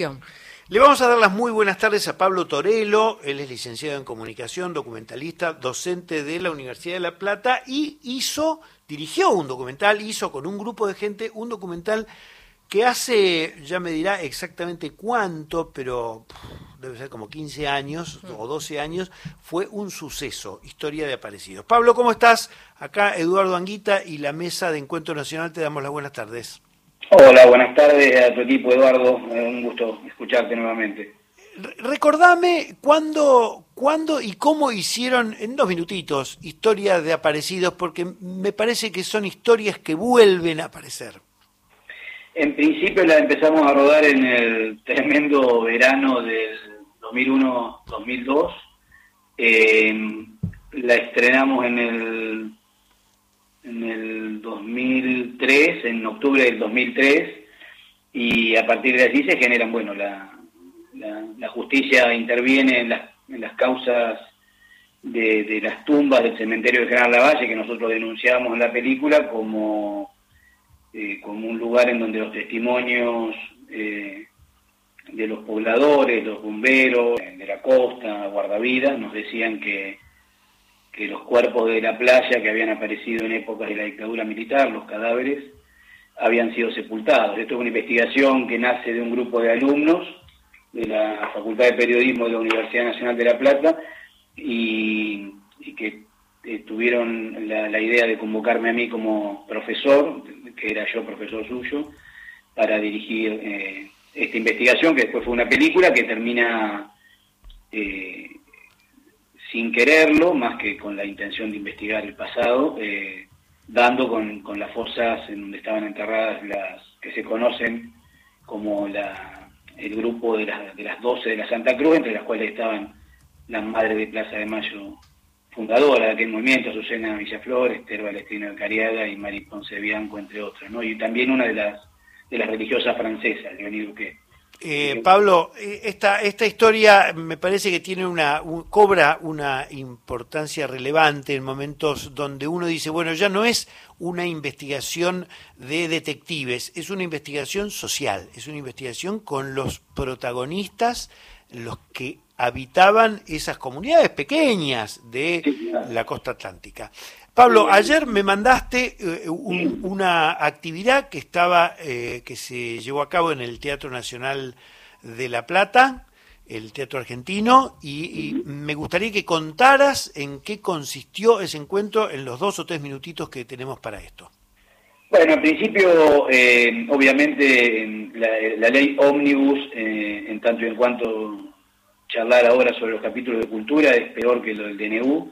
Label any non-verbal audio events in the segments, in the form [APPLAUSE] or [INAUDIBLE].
comunicación. Le vamos a dar las muy buenas tardes a Pablo Torello, él es licenciado en comunicación, documentalista, docente de la Universidad de La Plata y hizo, dirigió un documental, hizo con un grupo de gente un documental que hace, ya me dirá exactamente cuánto, pero debe ser como 15 años o 12 años, fue un suceso, historia de aparecidos. Pablo, ¿cómo estás? Acá Eduardo Anguita y la mesa de Encuentro Nacional te damos las buenas tardes. Hola, buenas tardes a tu equipo, Eduardo. Eh, un gusto escucharte nuevamente. Recordame cuándo, cuándo y cómo hicieron, en dos minutitos, historias de aparecidos, porque me parece que son historias que vuelven a aparecer. En principio la empezamos a rodar en el tremendo verano del 2001-2002. Eh, la estrenamos en el en el 2003, en octubre del 2003, y a partir de allí se generan, bueno, la, la, justicia interviene en las, en las causas de, de, las tumbas del cementerio de General Lavalle, que nosotros denunciamos en la película como, eh, como un lugar en donde los testimonios eh, de los pobladores, los bomberos de la costa, guardavidas, nos decían que que los cuerpos de la playa que habían aparecido en épocas de la dictadura militar, los cadáveres, habían sido sepultados. Esto es una investigación que nace de un grupo de alumnos de la Facultad de Periodismo de la Universidad Nacional de La Plata y, que eh, tuvieron la, idea de convocarme a mí como profesor, que era yo profesor suyo, para dirigir eh, esta investigación, que después fue una película que termina eh, sin quererlo, más que con la intención de investigar el pasado, eh, dando con, las fosas en donde estaban enterradas las que se conocen como la, el grupo de, las de las 12 de la Santa Cruz, entre las cuales estaban las madres de Plaza de Mayo, fundadora de aquel movimiento, Susana Villaflor, Esther Balestino de Cariaga y Marie Ponce Bianco, entre otras, ¿no? y también una de las, de las religiosas francesas, Leonie Duque. Eh, Pablo, eh, esta, esta historia me parece que tiene una, cobra una importancia relevante en momentos donde uno dice, bueno, ya no es una investigación de detectives, es una investigación social, es una investigación con los protagonistas, los que habitaban esas comunidades pequeñas de la costa atlántica. Pablo, ayer me mandaste eh, una actividad que estaba, eh, que se llevó a cabo en el Teatro Nacional de La Plata, el Teatro Argentino, y, me gustaría que contaras en qué consistió ese encuentro en los dos o tres minutitos que tenemos para esto. Bueno, al principio, eh, obviamente, la, la, ley ómnibus, en tanto y en cuanto charlar ahora sobre los capítulos de cultura, es peor que lo del DNU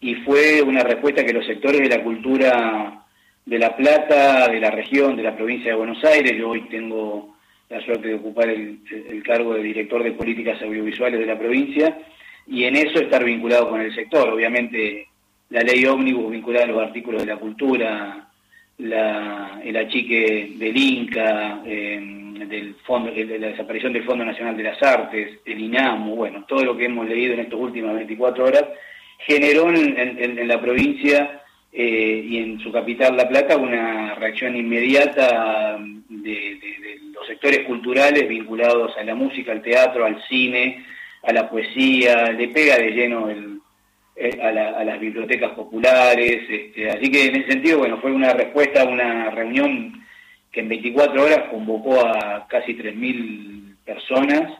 y fue una respuesta que los sectores de la cultura de La Plata, de la región, de la provincia de Buenos Aires, yo hoy tengo la suerte de ocupar el, cargo de director de políticas audiovisuales de la provincia, y en eso estar vinculado con el sector. Obviamente la ley ómnibus vinculada a los artículos de la cultura, el achique del Inca, em, del fondo, de la desaparición del Fondo Nacional de las Artes, el INAMU, bueno, todo lo que hemos leído en estas últimas 24 horas, generó en, la provincia eh, y en su capital, La Plata, una reacción inmediata de, los sectores culturales vinculados a la música, al teatro, al cine, a la poesía, le pega de lleno eh, a, las bibliotecas populares, este, así que en ese sentido, bueno, fue una respuesta a una reunión que en 24 horas convocó a casi 3.000 personas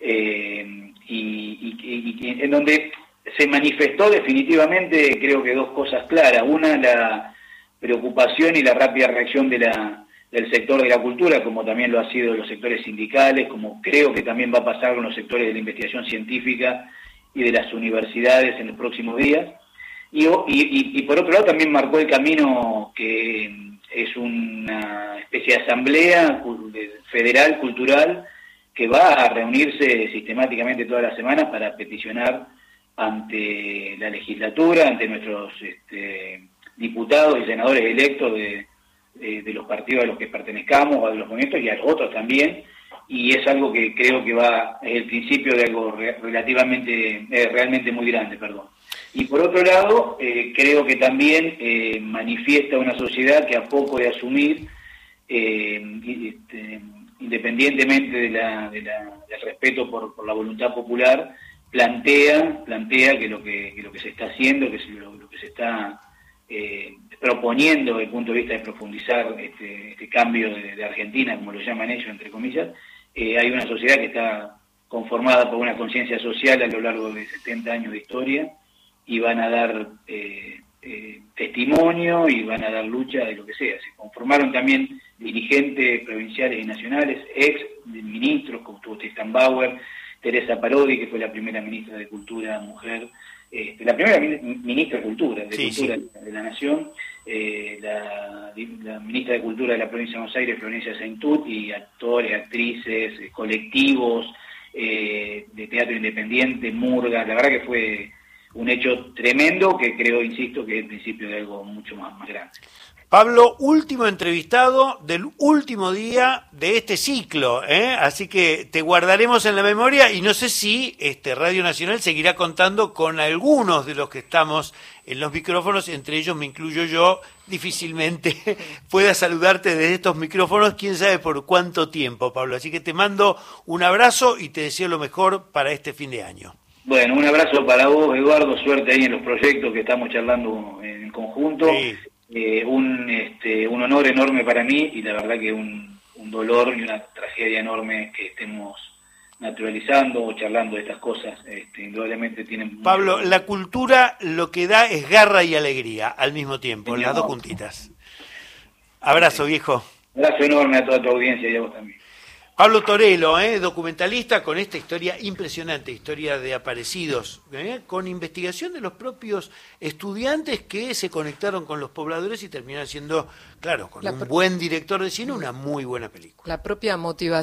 eh, y en donde se manifestó definitivamente, creo que dos cosas claras. Una, la preocupación y la rápida reacción de la, del sector de la cultura, como también lo ha sido los sectores sindicales, como creo que también va a pasar con los sectores de la investigación científica y de las universidades en los próximos días. Y, por otro lado también marcó el camino que es una especie de asamblea federal, cultural, que va a reunirse sistemáticamente todas las semanas para peticionar ante la legislatura, ante nuestros este, diputados y senadores electos de, los partidos a los que pertenezcamos, de los movimientos, y a los otros también, y es algo que creo que va, es el principio de algo relativamente, eh, realmente muy grande, perdón. Y por otro lado, eh, creo que también eh, manifiesta una sociedad que a poco de asumir este, independientemente de la, del respeto por, por, la voluntad popular, plantea, plantea que lo que, lo que se está haciendo, que lo, lo que se está eh, proponiendo desde el punto de vista de profundizar este, este cambio de, Argentina, como lo llaman ellos, entre comillas, eh, hay una sociedad que está conformada por una conciencia social a lo largo de 70 años de historia y van a dar eh, testimonio y van a dar lucha de lo que sea. Se conformaron también dirigentes provinciales y nacionales, ex ministros, como estuvo Tristan Bauer, Teresa Parodi, que fue la primera ministra de Cultura mujer, este, la primera ministra de Cultura, de Cultura de la Nación, eh, la, ministra de Cultura de la provincia de Buenos Aires, Florencia Saintut, y actores, actrices, eh, colectivos eh, de teatro independiente, murga, la verdad que fue un hecho tremendo que creo, insisto, que es el principio de algo mucho más, grande. Pablo, último entrevistado del último día de este ciclo, ¿eh? así que te guardaremos en la memoria y no sé si este Radio Nacional seguirá contando con algunos de los que estamos en los micrófonos, entre ellos me incluyo yo, difícilmente [LAUGHS] pueda saludarte desde estos micrófonos, quién sabe por cuánto tiempo, Pablo. Así que te mando un abrazo y te deseo lo mejor para este fin de año. Bueno, un abrazo para vos, Eduardo, suerte ahí en los proyectos que estamos charlando en conjunto. Eh, un, este, un honor enorme para mí y la verdad que un, un dolor y una tragedia enorme que estemos naturalizando o charlando de estas cosas, este, indudablemente tienen... Pablo, la cultura lo que da es garra y alegría al mismo tiempo, las dos juntitas. Abrazo, viejo. Abrazo enorme a toda tu audiencia y a vos también. Pablo Torelo, ¿eh? documentalista con esta historia impresionante, historia de aparecidos, ¿eh? con investigación de los propios estudiantes que se conectaron con los pobladores y terminaron siendo, claro, con un buen director de cine, una muy buena película. La propia motivación.